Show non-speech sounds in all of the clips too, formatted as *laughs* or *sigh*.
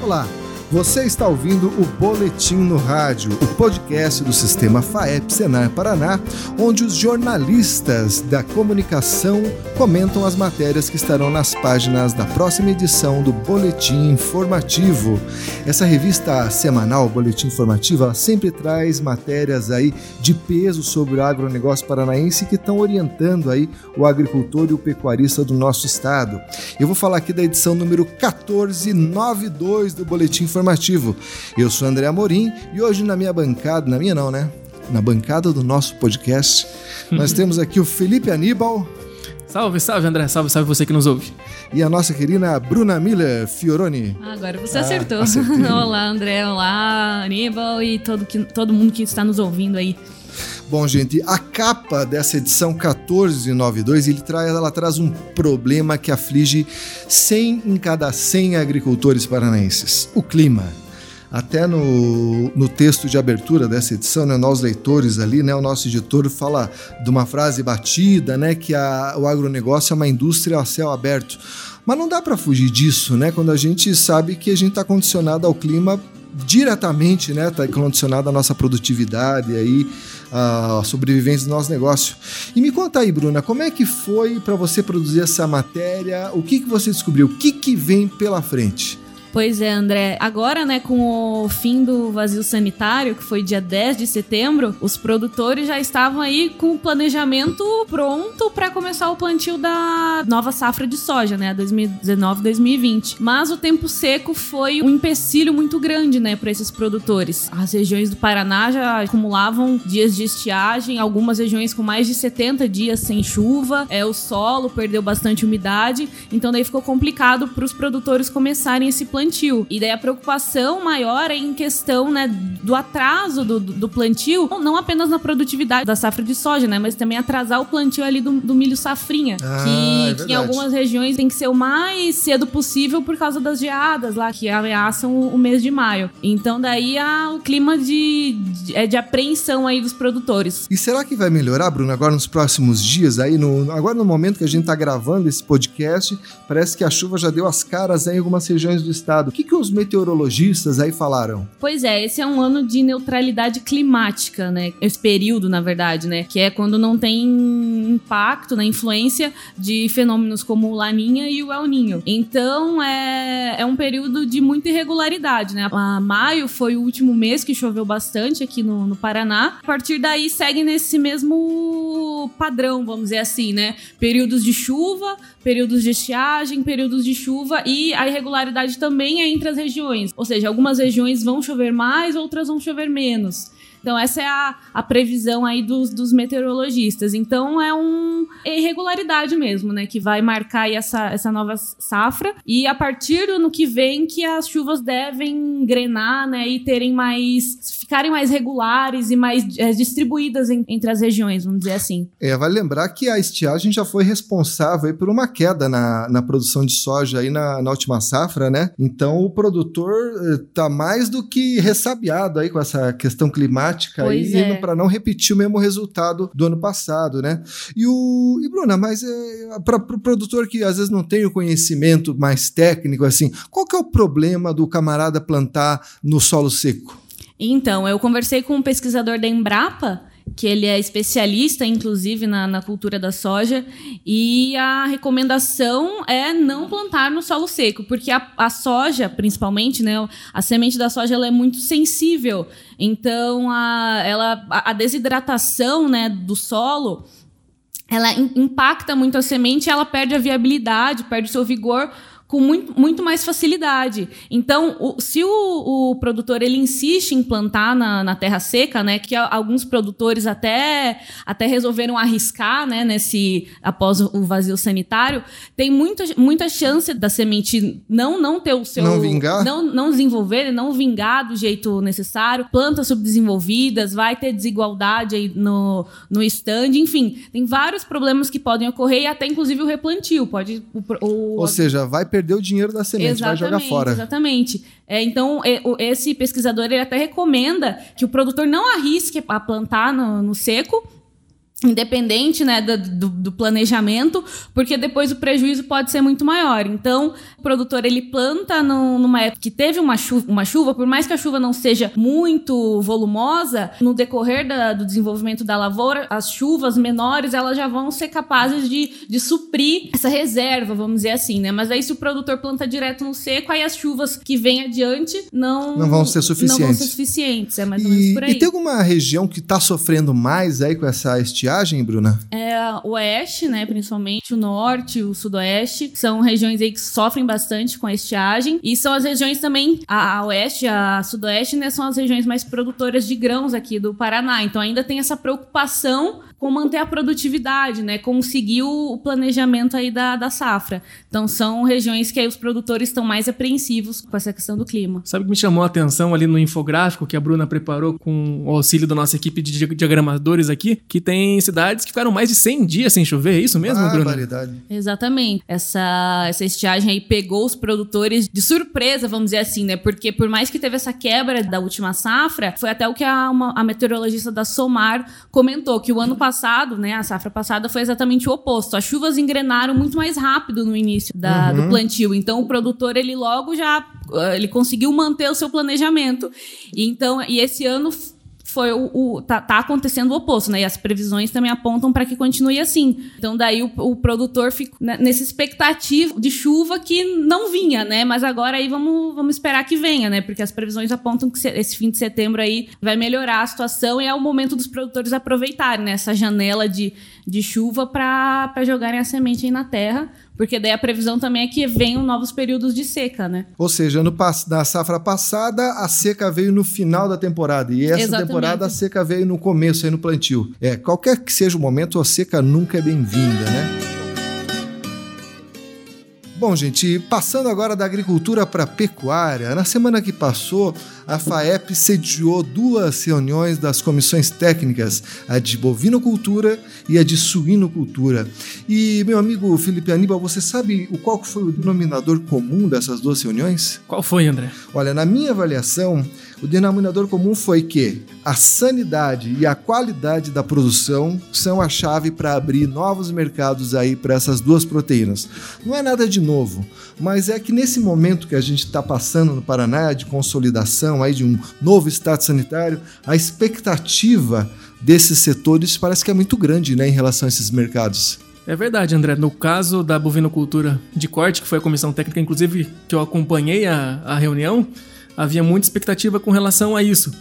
Olá, você está ouvindo o Boletim no Rádio, o podcast do sistema FAEP Senar Paraná, onde os jornalistas da comunicação comentam as matérias que estarão nas páginas da próxima edição do Boletim Informativo. Essa revista semanal, Boletim Informativo, ela sempre traz matérias aí de peso sobre o agronegócio paranaense que estão orientando aí o agricultor e o pecuarista do nosso estado. Eu vou falar aqui da edição número 1492 do Boletim Informativo informativo. Eu sou André Amorim e hoje na minha bancada, na minha não, né? Na bancada do nosso podcast, nós *laughs* temos aqui o Felipe Aníbal. Salve, salve André, salve, salve você que nos ouve. E a nossa querida Bruna Miller Fioroni. Agora você ah, acertou. *laughs* olá, André, olá, Aníbal e todo, que, todo mundo que está nos ouvindo aí. Bom, gente, a capa dessa edição 1492, ele traz, ela traz um problema que aflige 100 em cada 100 agricultores paranaenses: o clima. Até no, no texto de abertura dessa edição, né, nós leitores ali, né, o nosso editor fala de uma frase batida, né, que a, o agronegócio é uma indústria a céu aberto. Mas não dá para fugir disso, né, quando a gente sabe que a gente está condicionado ao clima diretamente, né, está condicionado à nossa produtividade aí, a sobrevivência do nosso negócio. E me conta aí, Bruna, como é que foi para você produzir essa matéria? O que, que você descobriu? O que, que vem pela frente? Pois é, André. Agora, né, com o fim do vazio sanitário, que foi dia 10 de setembro, os produtores já estavam aí com o planejamento pronto para começar o plantio da nova safra de soja, né, 2019-2020. Mas o tempo seco foi um empecilho muito grande, né, para esses produtores. As regiões do Paraná já acumulavam dias de estiagem, algumas regiões com mais de 70 dias sem chuva. É, o solo perdeu bastante umidade, então daí ficou complicado para os produtores começarem esse plantio plantio. E daí a preocupação maior é em questão, né, do atraso do, do plantio, não apenas na produtividade da safra de soja, né, mas também atrasar o plantio ali do, do milho safrinha, ah, que, é que, em algumas regiões tem que ser o mais cedo possível por causa das geadas lá, que ameaçam o, o mês de maio. Então daí há o clima de, de, é de apreensão aí dos produtores. E será que vai melhorar, Bruno, agora nos próximos dias aí, no, agora no momento que a gente está gravando esse podcast, parece que a chuva já deu as caras em algumas regiões do estado estado. O que, que os meteorologistas aí falaram? Pois é, esse é um ano de neutralidade climática, né? Esse período, na verdade, né? Que é quando não tem impacto, na né? influência de fenômenos como o Laninha e o El Ninho. Então, é, é um período de muita irregularidade, né? A maio foi o último mês que choveu bastante aqui no, no Paraná. A partir daí, segue nesse mesmo padrão, vamos dizer assim, né? Períodos de chuva, períodos de estiagem, períodos de chuva e a irregularidade também é entre as regiões. Ou seja, algumas regiões vão chover mais, outras vão chover menos. Então, essa é a, a previsão aí dos, dos meteorologistas. Então, é uma irregularidade mesmo, né? Que vai marcar aí essa, essa nova safra. E a partir do ano que vem, que as chuvas devem engrenar, né? E terem mais. ficarem mais regulares e mais é, distribuídas em, entre as regiões, vamos dizer assim. É, vale lembrar que a estiagem já foi responsável por uma queda na, na produção de soja aí na, na última safra, né? Então, o produtor está mais do que ressabiado aí com essa questão climática prática pois aí é. para não repetir o mesmo resultado do ano passado, né? E o e Bruna, mas é, para o pro produtor que às vezes não tem o conhecimento mais técnico assim, qual que é o problema do camarada plantar no solo seco? Então, eu conversei com um pesquisador da Embrapa que ele é especialista, inclusive, na, na, cultura da soja, e a recomendação é não plantar no solo seco, porque a, a soja, principalmente, né, a semente da soja ela é muito sensível, então a, ela, a desidratação né, do solo ela impacta muito a semente, ela perde a viabilidade, perde o seu vigor com muito, muito mais facilidade. Então, o, se o, o, produtor ele insiste em plantar na, na, terra seca, né, que alguns produtores até, até resolveram arriscar, né, nesse após o vazio sanitário, tem muita, muita chance da semente não não ter o seu não vingar, não, não desenvolver, não vingar do jeito necessário, plantas subdesenvolvidas, vai ter desigualdade aí no no stand, enfim, tem vários problemas que podem ocorrer e até inclusive o replantio. Pode o, o, Ou seja, vai perder o dinheiro da semente, exatamente, vai jogar fora. Exatamente. É, então, é, esse pesquisador ele até recomenda que o produtor não arrisque a plantar no, no seco independente né, do, do, planejamento, porque depois o prejuízo pode ser muito maior. Então, o produtor ele planta no, numa época que teve uma chuva, uma chuva, por mais que a chuva não seja muito volumosa, no decorrer da, do desenvolvimento da lavoura, as chuvas menores elas já vão ser capazes de, de suprir essa reserva, vamos dizer assim, né? Mas aí se o produtor planta direto no seco, aí as chuvas que vêm adiante não, não vão ser suficientes. Não vão ser suficientes, é mais e, ou menos por aí. E tem alguma região que está sofrendo mais aí com essa estiagem? Estiagem, Bruna? É, o oeste, né, principalmente, o norte, o sudoeste, são regiões aí que sofrem bastante com a estiagem. E são as regiões também, a, a oeste, a sudoeste, né, são as regiões mais produtoras de grãos aqui do Paraná. Então ainda tem essa preocupação com manter a produtividade, né? Conseguir o planejamento aí da, da safra. Então são regiões que aí os produtores estão mais apreensivos com essa questão do clima. Sabe o que me chamou a atenção ali no infográfico que a Bruna preparou com o auxílio da nossa equipe de diagramadores aqui, que tem cidades que ficaram mais de 100 dias sem chover, é isso mesmo? Variedade. Exatamente. Essa, essa estiagem aí pegou os produtores de surpresa, vamos dizer assim, né? Porque por mais que teve essa quebra da última safra, foi até o que a, uma, a meteorologista da Somar comentou, que o ano passado né, a safra passada foi exatamente o oposto. As chuvas engrenaram muito mais rápido no início da, uhum. do plantio. Então o produtor ele logo já eh, ele conseguiu manter o seu planejamento. E então e esse ano foi o, o tá, tá, acontecendo o oposto, né? E as previsões também apontam para que continue assim. Então daí o, o produtor ficou nessa expectativa de chuva que não vinha, né? Mas agora aí vamos, vamos esperar que venha, né? Porque as previsões apontam que esse fim de setembro aí vai melhorar a situação e é o momento dos produtores aproveitarem né? essa janela de, de chuva para jogarem a semente aí na terra porque daí a previsão também é que venham novos períodos de seca, né? Ou seja, no, na safra passada, a seca veio no final da temporada. E essa Exatamente. temporada a seca veio no começo, aí no plantio. É, qualquer que seja o momento, a seca nunca é bem-vinda, né? Bom, gente, passando agora da agricultura para a pecuária, na semana que passou, a FAEP sediou duas reuniões das comissões técnicas, a de bovinocultura e a de suinocultura. E, meu amigo Felipe Aníbal, você sabe o qual foi o denominador comum dessas duas reuniões? Qual foi, André? Olha, na minha avaliação, o denominador comum foi que a sanidade e a qualidade da produção são a chave para abrir novos mercados aí para essas duas proteínas. Não é nada de novo, mas é que nesse momento que a gente está passando no Paraná de consolidação aí de um novo estado sanitário, a expectativa desses setores parece que é muito grande, né, em relação a esses mercados. É verdade, André. No caso da bovinocultura de corte, que foi a comissão técnica, inclusive, que eu acompanhei a, a reunião, havia muita expectativa com relação a isso.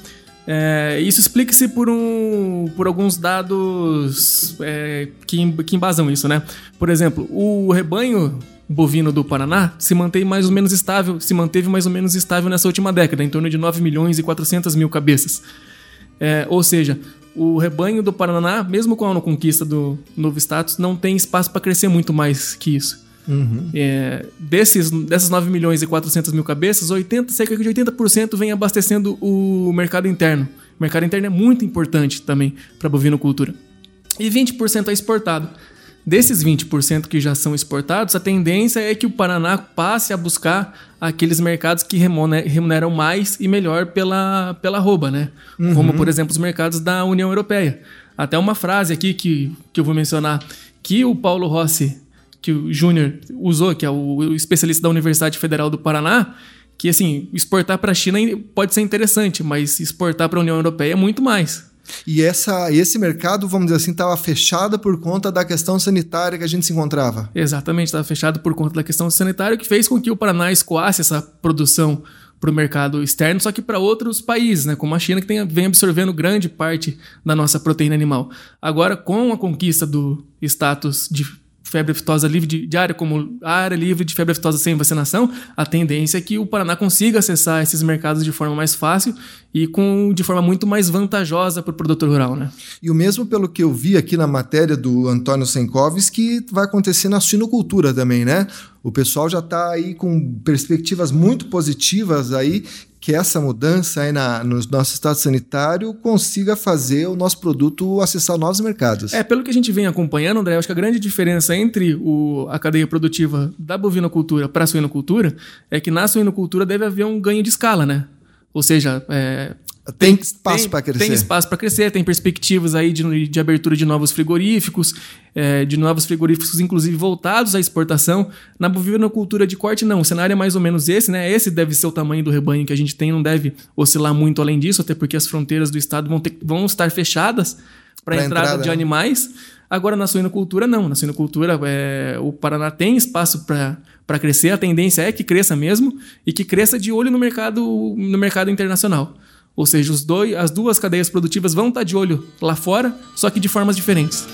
É, isso explica-se por, um, por alguns dados é, que, que embasam isso, né? Por exemplo, o rebanho bovino do Paraná se mantém mais ou menos estável, se manteve mais ou menos estável nessa última década, em torno de 9 milhões e 400 mil cabeças. É, ou seja, o rebanho do Paraná, mesmo com a conquista do novo status, não tem espaço para crescer muito mais que isso. Uhum. É, desses, dessas 9 milhões e 400 mil cabeças, 80, cerca de 80% vem abastecendo o mercado interno. O mercado interno é muito importante também para a bovinocultura. E 20% é exportado. Desses 20% que já são exportados, a tendência é que o Paraná passe a buscar aqueles mercados que remuneram mais e melhor pela, pela rouba, né? Uhum. Como, por exemplo, os mercados da União Europeia. Até uma frase aqui que, que eu vou mencionar, que o Paulo Rossi que o Júnior usou, que é o especialista da Universidade Federal do Paraná, que assim, exportar para a China pode ser interessante, mas exportar para a União Europeia é muito mais. E essa, esse mercado, vamos dizer assim, estava fechado por conta da questão sanitária que a gente se encontrava. Exatamente, estava fechado por conta da questão sanitária, que fez com que o Paraná escoasse essa produção para o mercado externo, só que para outros países, né, como a China, que tem, vem absorvendo grande parte da nossa proteína animal. Agora, com a conquista do status de febre aftosa livre de, de área, como área livre de febre aftosa sem vacinação, a tendência é que o Paraná consiga acessar esses mercados de forma mais fácil e com, de forma muito mais vantajosa para o produtor rural. Né? E o mesmo pelo que eu vi aqui na matéria do Antônio Senkoves, que vai acontecer na suinocultura também, né? O pessoal já está aí com perspectivas muito positivas aí que essa mudança aí na, no nosso estado sanitário consiga fazer o nosso produto acessar novos mercados. É, pelo que a gente vem acompanhando, André, acho que a grande diferença entre o, a cadeia produtiva da bovinocultura para a suinocultura é que na suinocultura deve haver um ganho de escala, né? Ou seja, é, Tem espaço para crescer. Tem espaço para crescer, tem perspectivas aí de, de abertura de novos frigoríficos, é, de novos frigoríficos, inclusive voltados à exportação. Na bovinocultura de corte, não. O cenário é mais ou menos esse, né? Esse deve ser o tamanho do rebanho que a gente tem, não deve oscilar muito além disso, até porque as fronteiras do estado vão, ter, vão estar fechadas para a entrada, entrada, de né? animais. Agora, na suinocultura, não. Na suinocultura, é, o Paraná tem espaço para crescer, a tendência é que cresça mesmo e que cresça de olho no mercado, no mercado internacional. Ou seja, os dois, as duas cadeias produtivas vão estar de olho lá fora, só que de formas diferentes.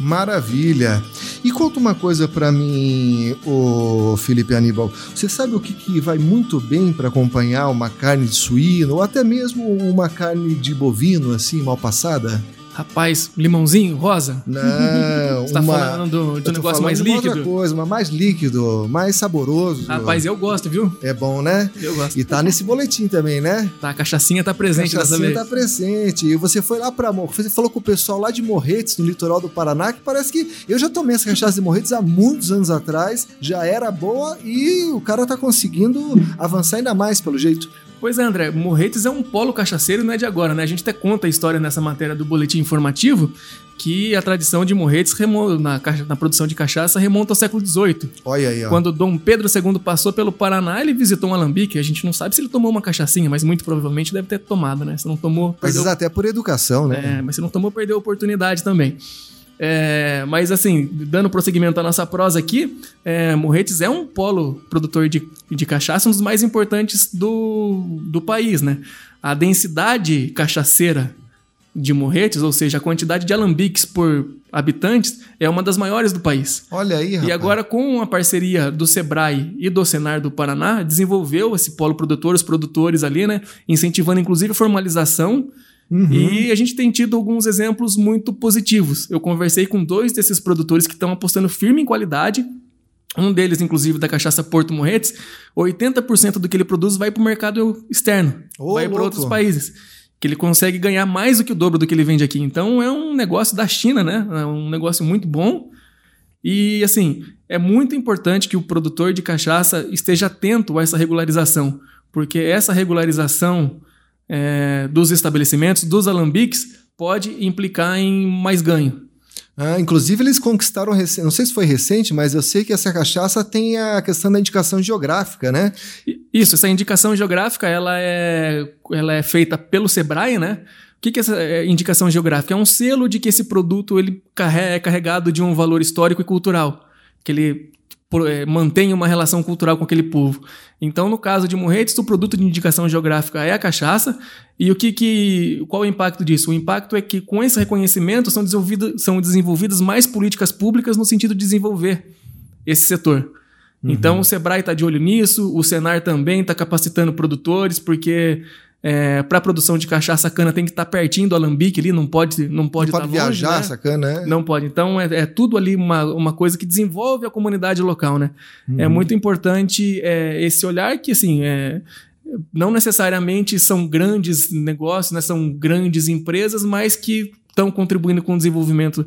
Maravilha. E conta uma coisa para mim, o Felipe Aníbal. Você sabe o que, que vai muito bem para acompanhar uma carne de suíno ou até mesmo uma carne de bovino assim mal passada? Rapaz, limãozinho, rosa? Não, Você tá uma, falando de um negócio mais líquido? outra coisa, uma mais líquido, mais saboroso. Rapaz, eu gosto, viu? É bom, né? Eu gosto. E tá nesse boletim também, né? Tá, a cachaçinha tá presente a cachaçinha dessa tá presente. E você foi lá pra... Você falou com o pessoal lá de Morretes, no litoral do Paraná, que parece que... Eu já tomei essa cachaça de Morretes há muitos anos atrás, já era boa e o cara tá conseguindo avançar ainda mais, pelo jeito. Pois é, André, Morretes é um polo cachaceiro não é de agora, né? A gente até conta a história nessa matéria do boletim informativo que a tradição de Morretes na, na, produção de cachaça remonta ao século XVIII. Olha aí, ó. Quando Dom Pedro II passou pelo Paraná, ele visitou um alambique. A gente não sabe se ele tomou uma cachaçinha, mas muito provavelmente deve ter tomado, né? Se não tomou. Às vezes até por educação, né? É, mas se não tomou, perdeu a oportunidade também. É, mas assim, dando prosseguimento à nossa prosa aqui, é, Morretes é um polo produtor de, de cachaça, um dos mais importantes do, do país, né? A densidade cachaceira de Morretes, ou seja, a quantidade de alambiques por habitantes, é uma das maiores do país. Olha aí, rapaz. E agora, com a parceria do Sebrae e do Senar do Paraná, desenvolveu esse polo produtor, os produtores ali, né? Incentivando inclusive a formalização Uhum. E a gente tem tido alguns exemplos muito positivos. Eu conversei com dois desses produtores que estão apostando firme em qualidade. Um deles, inclusive, da cachaça Porto Morretes, 80% do que ele produz vai para o mercado externo, Ô, vai para outros países. Que ele consegue ganhar mais do que o dobro do que ele vende aqui. Então é um negócio da China, né? É um negócio muito bom. E assim, é muito importante que o produtor de cachaça esteja atento a essa regularização, porque essa regularização é, dos estabelecimentos, dos alambiques, pode implicar em mais ganho. Ah, inclusive, eles conquistaram, não sei se foi recente, mas eu sei que essa cachaça tem a questão da indicação geográfica, né? Isso, essa indicação geográfica ela é, ela é feita pelo Sebrae, né? O que, que é essa indicação geográfica? É um selo de que esse produto ele é carregado de um valor histórico e cultural. Que ele mantém uma relação cultural com aquele povo. Então, no caso de Morretes, o produto de indicação geográfica é a cachaça. E o que, que qual é o impacto disso? O impacto é que com esse reconhecimento são, desenvolvidas, são desenvolvidas mais políticas públicas no sentido de desenvolver esse setor. Uhum. Então, o Sebrae está de olho nisso, o Senar também está capacitando produtores, porque é, para produção de cachaça, a cana tem que estar tá pertinho do alambique ali, não pode não pode, não pode tá viajar longe, né? essa cana, é? Não pode. Então é, é, tudo ali uma, uma coisa que desenvolve a comunidade local, né? É uhum. É muito importante é, esse olhar que, assim, é, não necessariamente são grandes negócios, né? são grandes empresas, mas que estão contribuindo com o desenvolvimento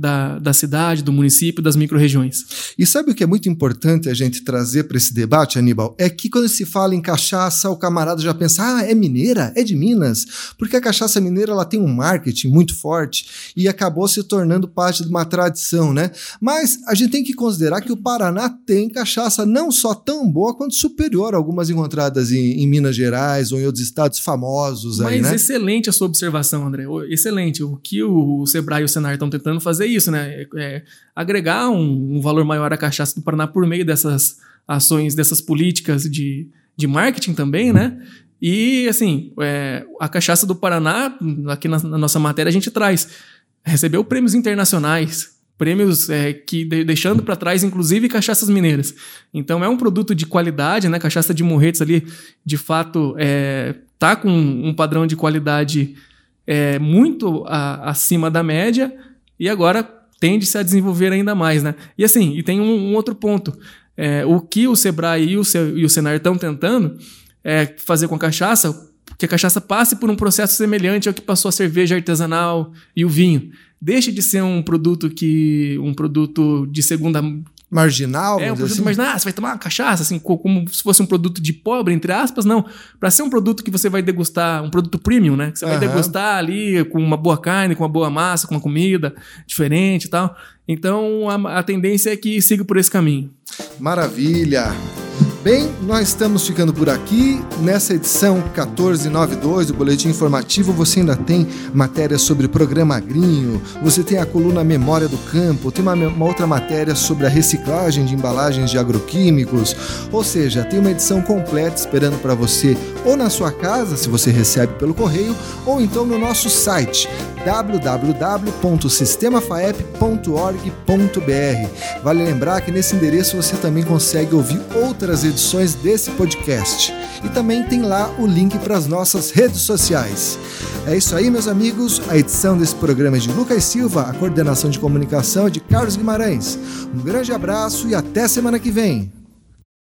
da, da cidade, do município, das micro-regiões. E sabe o que é muito importante a gente trazer para esse debate, Aníbal? É que quando se fala em cachaça, o camarada já pensa, ah, é mineira? É de Minas? Porque a cachaça mineira ela tem um marketing muito forte e acabou se tornando parte de uma tradição, né? Mas a gente tem que considerar que o Paraná tem cachaça não só tão boa quanto superior a algumas encontradas em, em Minas Gerais ou em outros estados famosos Mas aí, né? excelente a sua observação, André. Excelente. O que o Sebrae e o Senar estão tentando fazer isso, né? É, agregar um, um, valor maior à cachaça do Paraná por meio dessas ações, dessas políticas de, de marketing também, né? E, assim, é, a cachaça do Paraná, aqui na, na, nossa matéria, a gente traz. Recebeu prêmios internacionais, prêmios é, que de, deixando para trás, inclusive, cachaças mineiras. Então, é um produto de qualidade, né? Cachaça de Morretes ali, de fato, é, tá com um padrão de qualidade é, muito a, acima da média, e agora tende-se a desenvolver ainda mais, né? E assim, e tem um, um outro ponto. É, o que o Sebrae e o, e o Senar estão tentando é fazer com a cachaça que a cachaça passe por um processo semelhante ao que passou a cerveja artesanal e o vinho. Deixe de ser um produto que um produto de segunda marginal, É um produto assim? marginal, ah, você vai tomar uma cachaça, assim, co- como se fosse um produto de pobre, entre aspas, não. Pra ser um produto que você vai degustar, um produto premium, né? Que você vai Aham. degustar ali com uma boa carne, com uma boa massa, com uma comida diferente e tal. Então a, a tendência é que siga por esse caminho. Maravilha! Bem, nós estamos ficando por aqui. Nessa edição 1492 do Boletim Informativo, você ainda tem matéria sobre programa agrinho, você tem a coluna Memória do Campo, tem uma, uma outra matéria sobre a reciclagem de embalagens de agroquímicos. Ou seja, tem uma edição completa esperando para você, ou na sua casa, se você recebe pelo correio, ou então no nosso site www.sistemafaep.org.br. Vale lembrar que nesse endereço você também consegue ouvir outras edições desse podcast. E também tem lá o link para as nossas redes sociais. É isso aí, meus amigos. A edição desse programa é de Lucas Silva, a coordenação de comunicação é de Carlos Guimarães. Um grande abraço e até semana que vem.